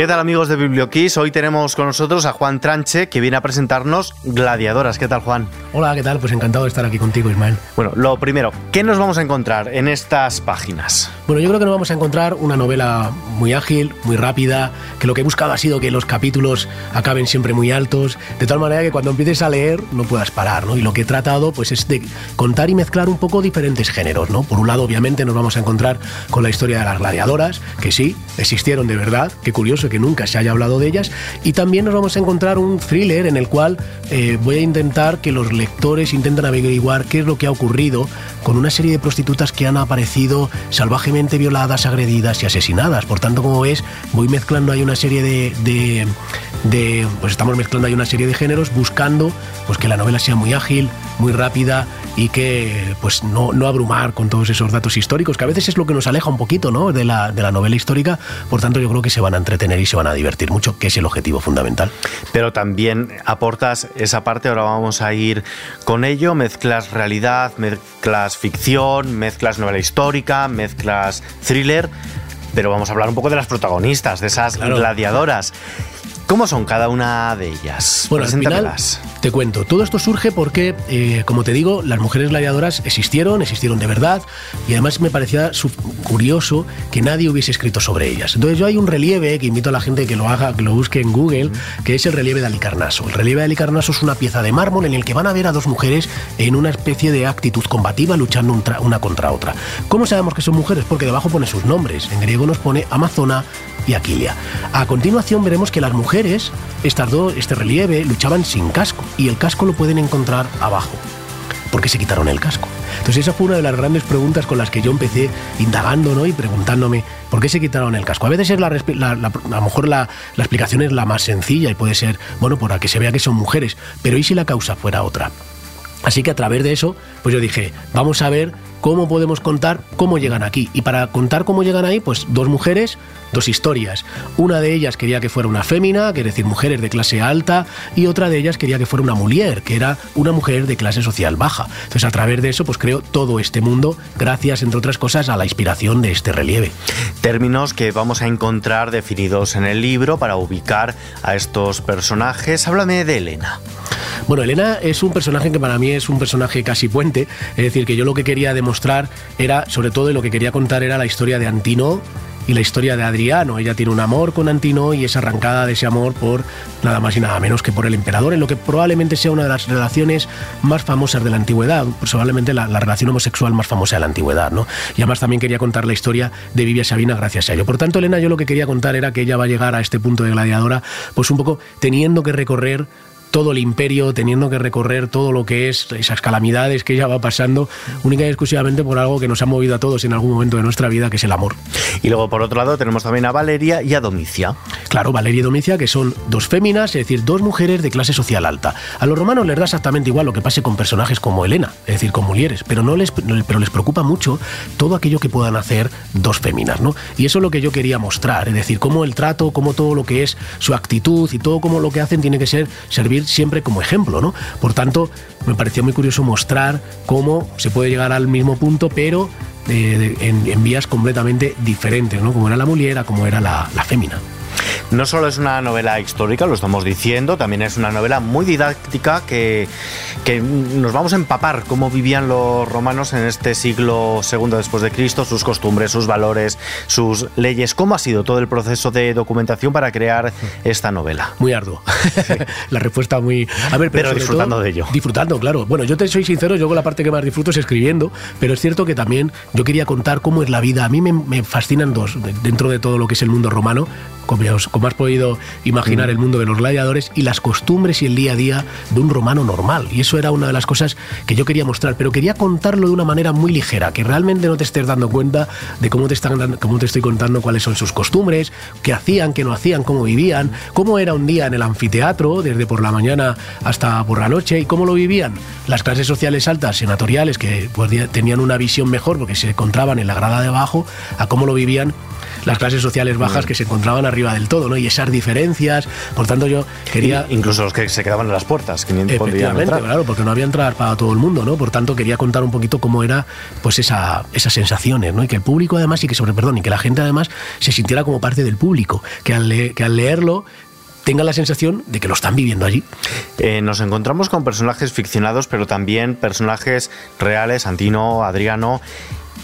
¿Qué tal amigos de Biblioquiz? Hoy tenemos con nosotros a Juan Tranche que viene a presentarnos Gladiadoras. ¿Qué tal Juan? Hola, ¿qué tal? Pues encantado de estar aquí contigo Ismael. Bueno, lo primero, ¿qué nos vamos a encontrar en estas páginas? Bueno, yo creo que nos vamos a encontrar una novela muy ágil, muy rápida, que lo que he buscado ha sido que los capítulos acaben siempre muy altos, de tal manera que cuando empieces a leer no puedas parar, ¿no? Y lo que he tratado pues es de contar y mezclar un poco diferentes géneros, ¿no? Por un lado, obviamente, nos vamos a encontrar con la historia de las gladiadoras, que sí, existieron de verdad, qué curioso que nunca se haya hablado de ellas. Y también nos vamos a encontrar un thriller en el cual eh, voy a intentar que los lectores intenten averiguar qué es lo que ha ocurrido con una serie de prostitutas que han aparecido salvajemente violadas, agredidas y asesinadas. Por tanto, como ves, voy mezclando ahí una serie de, pues estamos mezclando ahí una serie de géneros buscando pues que la novela sea muy ágil, muy rápida y que pues no, no abrumar con todos esos datos históricos, que a veces es lo que nos aleja un poquito ¿no? de, la, de la novela histórica. Por tanto, yo creo que se van a entretener y se van a divertir mucho, que es el objetivo fundamental. Pero también aportas esa parte, ahora vamos a ir con ello, mezclas realidad, mezclas ficción, mezclas novela histórica, mezclas thriller, pero vamos a hablar un poco de las protagonistas, de esas Claro. gladiadoras. ¿Cómo son cada una de ellas? Bueno, al final, Preséntamelas. Te cuento, todo esto surge porque, eh, como te digo, las mujeres gladiadoras existieron, existieron de verdad, y además me parecía curioso que nadie hubiese escrito sobre ellas. Entonces yo hay un relieve que invito a la gente que lo haga, que lo busque en Google, que es el relieve de Alicarnaso. El relieve de Alicarnaso es una pieza de mármol en el que van a ver a dos mujeres en una especie de actitud combativa luchando un una contra otra. ¿Cómo sabemos que son mujeres? Porque debajo pone sus nombres. En griego nos pone Amazona y Aquilia. A continuación veremos que las mujeres, estas dos, este relieve, luchaban sin casco y el casco lo pueden encontrar abajo. ¿Por qué se quitaron el casco? Entonces esa fue una de las grandes preguntas con las que yo empecé indagando ¿no? y preguntándome por qué se quitaron el casco. A veces es la, la- a lo mejor la, la explicación es la más sencilla y puede ser, bueno, para que se vea que son mujeres, pero ¿y si la causa fuera otra? Así que a través de eso, pues yo dije, vamos a ver cómo podemos contar cómo llegan aquí. Y para contar cómo llegan ahí, pues dos mujeres, dos historias. Una de ellas quería que fuera una fémina, que decir, mujeres de clase alta, y otra de ellas quería que fuera una mujer, que era una mujer de clase social baja. Entonces a través de eso, pues creo todo este mundo, gracias, entre otras cosas, a la inspiración de este relieve. Términos que vamos a encontrar definidos en el libro para ubicar a estos personajes. Háblame de Elena. Bueno, Elena es un personaje que para mí es un personaje casi puente, es decir, que yo lo que quería demostrar era, sobre todo, y lo que quería contar era la historia de Antino y la historia de Adriano. Ella tiene un amor con Antino y es arrancada de ese amor por nada más y nada menos que por el emperador, en lo que probablemente sea una de las relaciones más famosas de la antigüedad, probablemente la, la relación homosexual más famosa de la antigüedad, ¿no? Y además también quería contar la historia de Vivia Sabina gracias a ello. Por tanto, Elena, yo lo que quería contar era que ella va a llegar a este punto de gladiadora, pues un poco teniendo que recorrer todo el imperio, teniendo que recorrer todo lo que es esas calamidades que ella va pasando, única y exclusivamente por algo que nos ha movido a todos en algún momento de nuestra vida, que es el amor. Y luego, por otro lado, tenemos también a Valeria y a Domicia. Claro, Valeria y Domicia, que son dos féminas, es decir, dos mujeres de clase social alta. A los romanos les da exactamente igual lo que pase con personajes como Helena, es decir, con Mulieres, pero, no les, pero les preocupa mucho todo aquello que puedan hacer dos féminas, ¿no? Y eso es lo que yo quería mostrar, es decir, cómo el trato, cómo todo lo que es su actitud y todo como lo que hacen tiene que ser servir siempre como ejemplo, ¿no? Por tanto, me pareció muy curioso mostrar cómo se puede llegar al mismo punto, pero eh, en vías completamente diferentes, ¿no? Como era la muliera, como era la, la fémina. No solo es una novela histórica, lo estamos diciendo, también es una novela muy didáctica que, que nos vamos a empapar cómo vivían los romanos en este siglo segundo después de Cristo, sus costumbres, sus valores, sus leyes. ¿Cómo ha sido todo el proceso de documentación para crear esta novela? Muy arduo. la respuesta muy. A ver, Pero sobre disfrutando todo- de ello. Disfrutando, claro. Bueno, yo te soy sincero, yo con la parte que más disfruto es escribiendo, pero es cierto que también yo quería contar cómo es la vida. A mí me, me fascinan dos, de- dentro de todo lo que es el mundo romano, como, como has podido imaginar, Mm. el mundo de los gladiadores y las costumbres y el día a día de un romano normal. Y eso era una de las cosas que yo quería mostrar, pero quería contarlo de una manera muy ligera, que realmente no te estés dando cuenta de cómo te, están, cómo te estoy contando cuáles son sus costumbres, qué hacían, qué no hacían, cómo vivían, cómo era un día en el anfiteatro, desde por la mañana hasta por la noche, y cómo lo vivían las clases sociales altas, senatoriales, que pues, tenían una visión mejor porque se encontraban en la grada de abajo, a cómo lo vivían las clases sociales bajas que se encontraban arriba del todo, ¿no? Y esas diferencias, por tanto yo quería... incluso los que se quedaban en las puertas, que ni Efectivamente, claro, porque no había entrada para todo el mundo, ¿no? Por tanto quería contar un poquito cómo era pues esa, esas sensaciones, ¿no? Y que el público además, y que sobre, perdón, y que la gente además se sintiera como parte del público, que al, que al leerlo tengan la sensación de que lo están viviendo allí. Eh, nos encontramos con personajes ficcionados, pero también personajes reales, Antino, Adriano,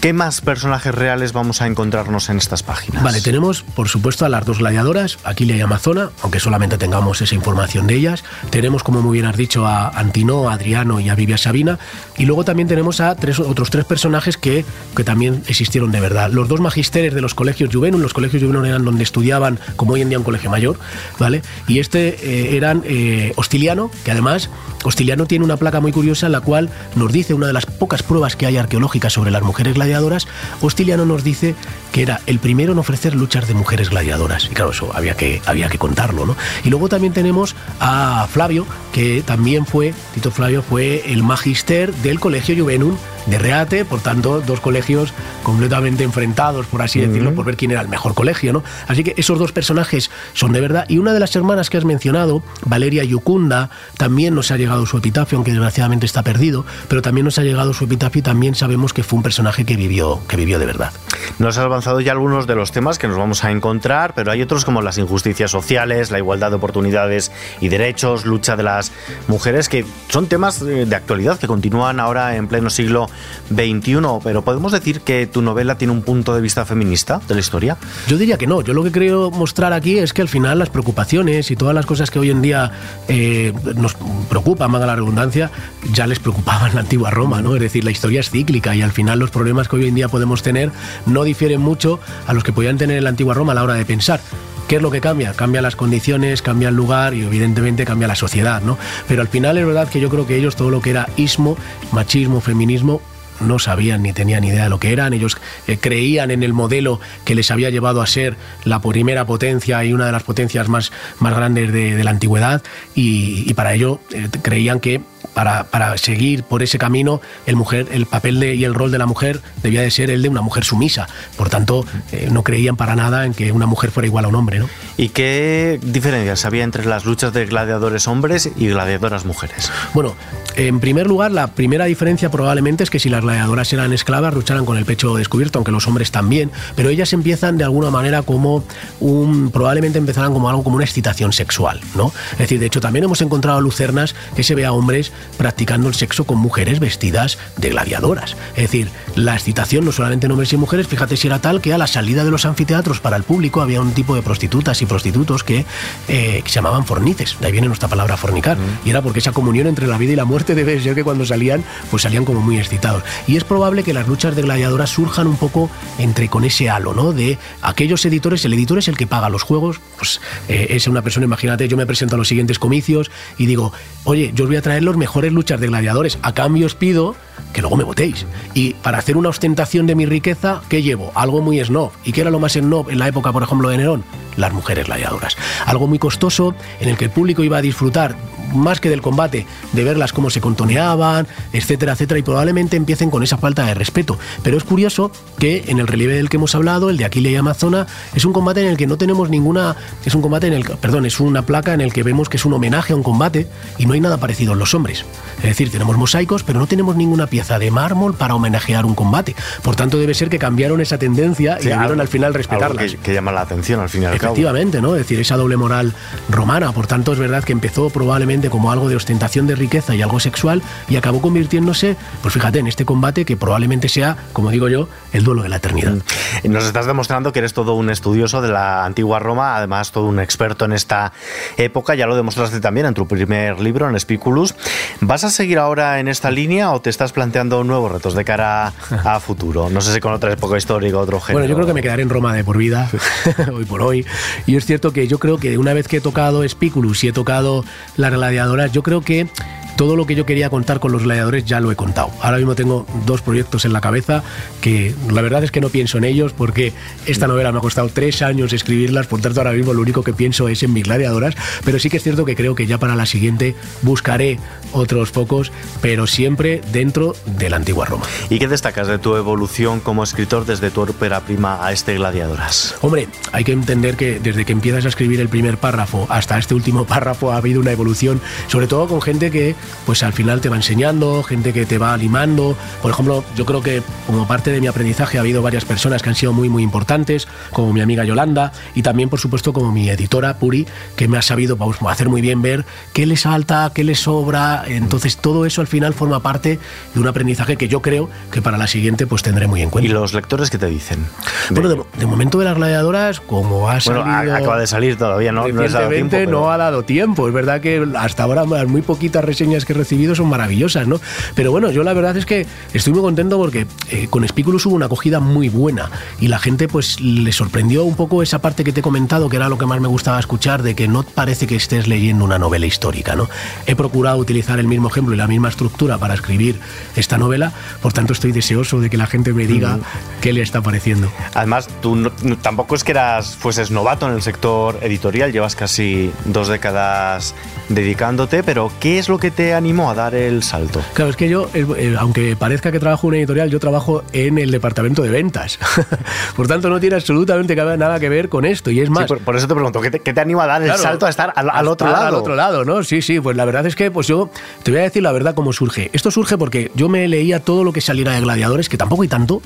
¿Qué más personajes reales vamos a encontrarnos en estas páginas? Vale, tenemos por supuesto a las dos gladiadoras, Aquilia y Amazona, aunque solamente tengamos esa información de ellas. Tenemos, como muy bien has dicho, a Antino, a Adriano y a Vivia Sabina. Y luego también tenemos a tres, otros tres personajes que, que también existieron de verdad. Los dos magisteres de los colegios Juvenum, los colegios Juvenum eran donde estudiaban, como hoy en día un colegio mayor, ¿vale? Y este eh, eran eh, Hostiliano, que además Hostiliano tiene una placa muy curiosa en la cual nos dice una de las pocas pruebas que hay arqueológicas sobre las mujeres gladiadoras gladiadoras, Hostiliano nos dice que era el primero en ofrecer luchas de mujeres gladiadoras. Y claro, eso había que, había que contarlo, ¿no? Y luego también tenemos a Flavio, que también fue, Tito Flavio fue el magister del Colegio Juvenum de Reate, por tanto, dos colegios completamente enfrentados, por así decirlo, por ver quién era el mejor colegio, ¿no? Así que esos dos personajes son de verdad. Y una de las hermanas que has mencionado, Valeria Yucunda, también nos ha llegado su epitafio, aunque desgraciadamente está perdido, pero también nos ha llegado su epitafio y también sabemos que fue un personaje que vivió, que vivió de verdad. Nos ha avanzado ya algunos de los temas que nos vamos a encontrar, pero hay otros como las injusticias sociales, la igualdad de oportunidades y derechos, lucha de las mujeres, que son temas eh, de actualidad que continúan ahora en pleno siglo 21, pero ¿podemos decir que tu novela tiene un punto de vista feminista de la historia? Yo diría que no. Yo lo que creo mostrar aquí es que al final las preocupaciones y todas las cosas que hoy en día eh, nos preocupan, más la redundancia, ya les preocupaban la antigua Roma, ¿no? Es decir, la historia es cíclica y al final los problemas que hoy en día podemos tener no difieren mucho a los que podían tener en la antigua Roma a la hora de pensar. ¿Qué es lo que cambia? Cambia las condiciones, cambia el lugar y evidentemente cambia la sociedad, ¿no? Pero al final es verdad que yo creo que ellos todo lo que era ismo, machismo, feminismo, no sabían ni tenían idea de lo que eran. Ellos eh, creían en el modelo que les había llevado a ser la primera potencia y una de las potencias más, más grandes de, la antigüedad y, para ello eh, creían que para, para, seguir por ese camino el, mujer, el papel de, y el rol de la mujer debía de ser el de una mujer sumisa. Por tanto, eh, no creían para nada en que una mujer fuera igual a un hombre. ¿no? ¿Y qué diferencias había entre las luchas de gladiadores hombres y gladiadoras mujeres? Bueno, en primer lugar, la primera diferencia probablemente es que si las gladiadoras eran esclavas, lucharan con el pecho descubierto, aunque los hombres también, pero ellas empiezan de alguna manera como un, probablemente empezarán como algo como una excitación sexual, ¿no? Es decir, de hecho también hemos encontrado lucernas que se ve a hombres practicando el sexo con mujeres vestidas de gladiadoras. Es decir, la excitación no solamente en hombres y mujeres, fíjate si era tal que a la salida de los anfiteatros para el público había un tipo de prostitutas y prostitutos que, eh, se llamaban fornices, de ahí viene nuestra palabra fornicar, mm. y era porque esa comunión entre la vida y la muerte debe ser que cuando salían, pues salían como muy excitados. Y es probable que las luchas de gladiadoras surjan un poco entre con ese halo, ¿no? De aquellos editores, el editor es el que paga los juegos, pues eh, es una persona, imagínate, yo me presento a los siguientes comicios y digo, oye, yo os voy a traer los mejores luchas de gladiadores, a cambio os pido que luego me votéis. Y para hacer una ostentación de mi riqueza, ¿qué llevo? Algo muy snob. ¿Y qué era lo más snob en la época, por ejemplo, de Nerón? Las mujeres gladiadoras. Algo muy costoso en el que el público iba a disfrutar más que del combate, de verlas cómo se contoneaban, etcétera, etcétera, y probablemente empiecen con esa falta de respeto. Pero es curioso que en el relieve del que hemos hablado, el de Aquile y Amazona, es un combate en el que no tenemos ninguna, es un combate en el, perdón, es una placa en el que vemos que es un homenaje a un combate y no hay nada parecido en los hombres. Es decir, tenemos mosaicos, pero no tenemos ninguna pieza de mármol para homenajear un combate. Por tanto, debe ser que cambiaron esa tendencia y debieron al final respetarlas. Que, que, llama la atención al final. Efectivamente, ¿no? Es decir, esa doble moral romana. Por tanto, es verdad que empezó probablemente como algo de ostentación de riqueza y algo sexual y acabó convirtiéndose, pues fíjate, en este combate que probablemente sea, como digo yo, el duelo de la eternidad. Mm. Nos estás demostrando que eres todo un estudioso de la antigua Roma, además todo un experto en esta época, ya lo demostraste también en tu primer libro, en Spiculus. ¿Vas a seguir ahora en esta línea o te estás planteando nuevos retos de cara a futuro? No sé si con otra época histórica, otro género. Bueno, yo creo que me quedaré en Roma de por vida, hoy por hoy. Y es cierto que yo creo que una vez que he tocado Spiculus y he tocado la relación yo creo que todo lo que yo quería contar con los gladiadores ya lo he contado. Ahora mismo tengo dos proyectos en la cabeza que la verdad es que no pienso en ellos porque esta novela me ha costado tres años escribirlas, por tanto ahora mismo lo único que pienso es en mis gladiadoras, pero sí que es cierto que creo que ya para la siguiente buscaré otros focos, pero siempre dentro de la antigua Roma. ¿Y qué destacas de tu evolución como escritor desde tu ópera prima a este Gladiadoras? Hombre, hay que entender que desde que empiezas a escribir el primer párrafo hasta este último párrafo ha habido una evolución, sobre todo con gente que pues al final te va enseñando, gente que te va animando. Por ejemplo, yo creo que como parte de mi aprendizaje ha habido varias personas que han sido muy muy importantes, como mi amiga Yolanda y también por supuesto como mi editora Puri, que me ha sabido hacer muy bien ver qué le salta, qué le sobra. Entonces todo eso al final forma parte de un aprendizaje que yo creo que para la siguiente pues tendré muy en cuenta. ¿Y los lectores qué te dicen? Bueno, de, momento de las gladiadoras, como ha salido... Bueno, acaba de salir todavía, no, no, dado tiempo, no ha dado tiempo. Es verdad que hasta ahora muy poquitas reseñas que he recibido son maravillosas, ¿no? Pero bueno, yo la verdad es que estoy muy contento porque eh, con Spiculus hubo una acogida muy buena y la gente pues le sorprendió un poco esa parte que te he comentado, que era lo que más me gustaba escuchar, de que no parece que estés leyendo una novela histórica, ¿no? He procurado utilizar el mismo ejemplo y la misma estructura para escribir esta novela, por tanto estoy deseoso de que la gente me diga qué le está pareciendo. Además, tú tampoco es que eras, fueses novato en el sector editorial, llevas casi dos décadas dedicándote, pero ¿qué es lo que te animó a dar el salto? Claro, es que yo, aunque parezca que trabajo en una editorial, yo trabajo en el departamento de ventas. por tanto, no tiene absolutamente nada que ver con esto. Y es más. por, eso te pregunto, ¿qué te, anima a dar el salto a estar al, otro lado? Al otro lado, ¿no? Sí, sí, pues la verdad es que pues yo te voy a decir la verdad cómo surge. Esto surge porque yo me leía todo lo que saliera de gladiadores, que tampoco hay tanto,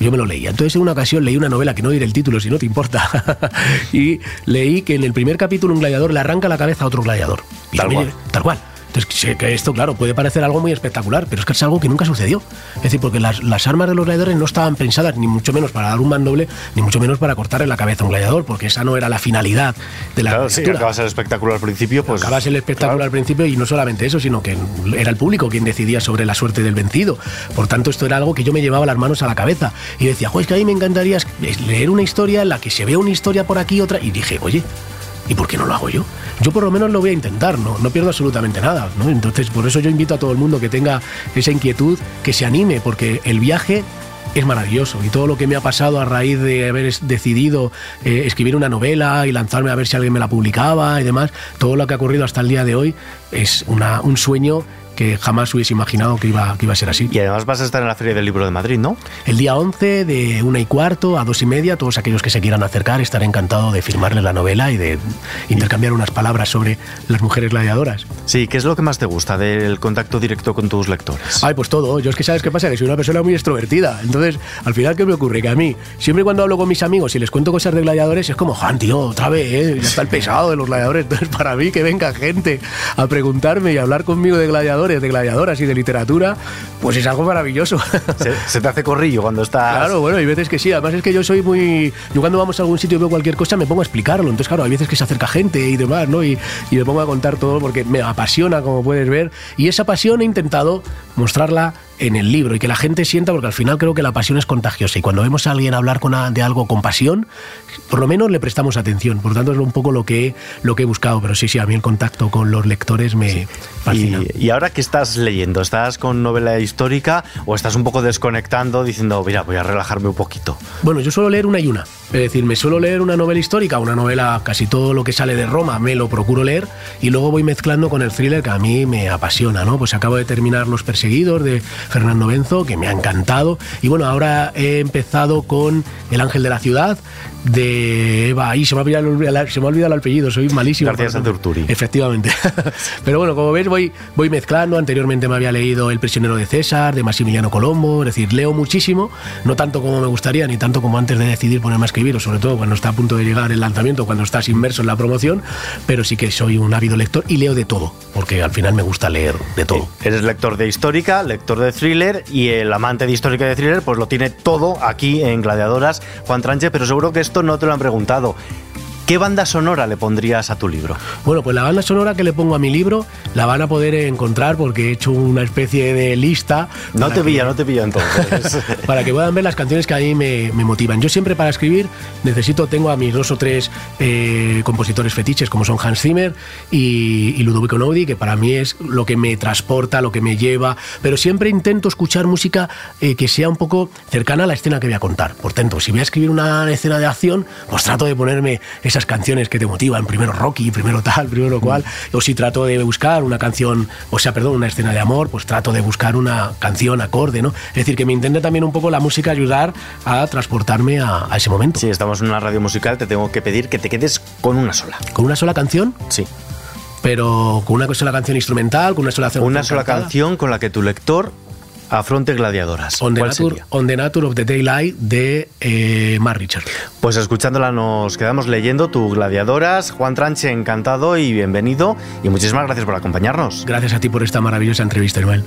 yo me lo leía. Entonces, en una ocasión leí una novela que no diré el título si no te importa. y leí que en el primer capítulo un gladiador le arranca la cabeza a otro gladiador. tal, cual. tal cual. Entonces, sé que esto, claro, puede parecer algo muy espectacular, pero es que es algo que nunca sucedió. Es decir, porque las, las armas de los gladiadores no estaban pensadas ni mucho menos para dar un mandoble, ni mucho menos para cortarle la cabeza a un gladiador, porque esa no era la finalidad de la Claro, sí, acabas el espectáculo al principio, pues... Acabas el espectáculo al principio y no solamente eso, sino que era el público quien decidía sobre la suerte del vencido. Por tanto, esto era algo que yo me llevaba las manos a la cabeza. Y decía, pues que a mí me encantaría leer una historia en la que se vea una historia por aquí, otra... Y dije, oye, ¿y por qué no lo hago yo? Yo por lo menos lo voy a intentar, no, no pierdo absolutamente nada. ¿no? Entonces, por eso yo invito a todo el mundo que tenga esa inquietud, que se anime, porque el viaje es maravilloso y todo lo que me ha pasado a raíz de haber decidido eh, escribir una novela y lanzarme a ver si alguien me la publicaba y demás, todo lo que ha ocurrido hasta el día de hoy es un sueño que jamás hubiese imaginado que iba, que iba a ser así. Y además vas a estar en la Feria del Libro de Madrid, ¿no? El día 11 de una y cuarto a dos y media, todos aquellos que se quieran acercar, estaré encantado de firmarle la novela y de intercambiar unas palabras sobre las mujeres gladiadoras. Sí, ¿qué es lo que más te gusta del contacto directo con tus lectores? Ay, pues todo. Yo es que sabes qué pasa, que soy una persona muy extrovertida. Entonces, al final, ¿qué me ocurre? Que a mí, siempre cuando hablo con mis amigos y les cuento cosas de gladiadores, es como, Juan, tío, otra vez, ¿eh? ya está el pesado de los gladiadores. Entonces, para mí, que venga gente a preguntarme y a hablar conmigo de gladiadores, de gladiadoras y de literatura, pues es algo maravilloso. Se, te hace corrillo cuando estás. Claro, bueno, hay veces que sí. Además es que yo soy muy. Yo cuando vamos a algún sitio y veo cualquier cosa me pongo a explicarlo. Entonces, claro, hay veces que se acerca gente y demás, ¿no? Y, y me pongo a contar todo porque me apasiona, como puedes ver. Y esa pasión he intentado mostrarla en el libro y que la gente sienta, porque al final creo que la pasión es contagiosa y cuando vemos a alguien hablar con de algo con pasión, por lo menos le prestamos atención. Por tanto, es un poco lo que, lo que he buscado, pero sí, sí, a mí el contacto con los lectores me fascina. Y, ahora qué estás leyendo? ¿Estás con novela histórica o estás un poco desconectando diciendo, mira, voy a relajarme un poquito? Bueno, yo suelo leer una y una. Es decir, me suelo leer una novela histórica, una novela, casi todo lo que sale de Roma me lo procuro leer y luego voy mezclando con el thriller que a mí me apasiona, ¿no? Pues acabo de terminar Los Perseguidos de Fernando Benzo, que me ha encantado. Y bueno, ahora he empezado con El Ángel de la Ciudad, de Eva. Ahí se me ha olvidado, se me ha olvidado el apellido, soy malísimo. García Santurturi. Efectivamente. Pero bueno, como ves, voy, voy mezclando. Anteriormente me había leído El prisionero de César, de Maximiliano Colombo. Es decir, leo muchísimo, no tanto como me gustaría, ni tanto como antes de decidir ponerme a escribir, o sobre todo cuando está a punto de llegar el lanzamiento, cuando estás inmerso en la promoción. Pero sí que soy un ávido lector y leo de todo, porque al final me gusta leer de todo. Eres lector de histórica, lector de thriller y el amante de histórica y de thriller, pues lo tiene todo aquí en Gladiadoras, Juan Tranche, pero seguro que no te lo han preguntado. ¿Qué banda sonora le pondrías a tu libro? Bueno, pues la banda sonora que le pongo a mi libro la van a poder encontrar porque he hecho una especie de lista. No te pilla, no te pilla entonces. para que puedan ver las canciones que a mí me, motivan. Yo siempre para escribir necesito, tengo a mis dos o tres eh, compositores fetiches como son Hans Zimmer y, Ludovico Nodi, que para mí es lo que me transporta, lo que me lleva, pero siempre intento escuchar música eh, que sea un poco cercana a la escena que voy a contar. Por tanto, si voy a escribir una escena de acción, pues trato de ponerme esas canciones que te motivan, primero Rocky, primero tal, primero cual, o si trato de buscar una canción, o sea, perdón, una escena de amor, pues trato de buscar una canción acorde, ¿no? Es decir, que me intente también un poco la música ayudar a transportarme a, ese momento. Si estamos en una radio musical, te tengo que pedir que te quedes con una sola. ¿Con una sola canción? Sí. Pero con una sola canción instrumental, con una sola canción. Una sola canción con la que tu lector Afronte Gladiadoras. On the, nature, on the Nature of the Daylight de eh, Mark Richard. Pues escuchándola nos quedamos leyendo tu Gladiadoras. Juan Tranche, encantado y bienvenido. Y muchísimas gracias por acompañarnos. Gracias a ti por esta maravillosa entrevista, Noel.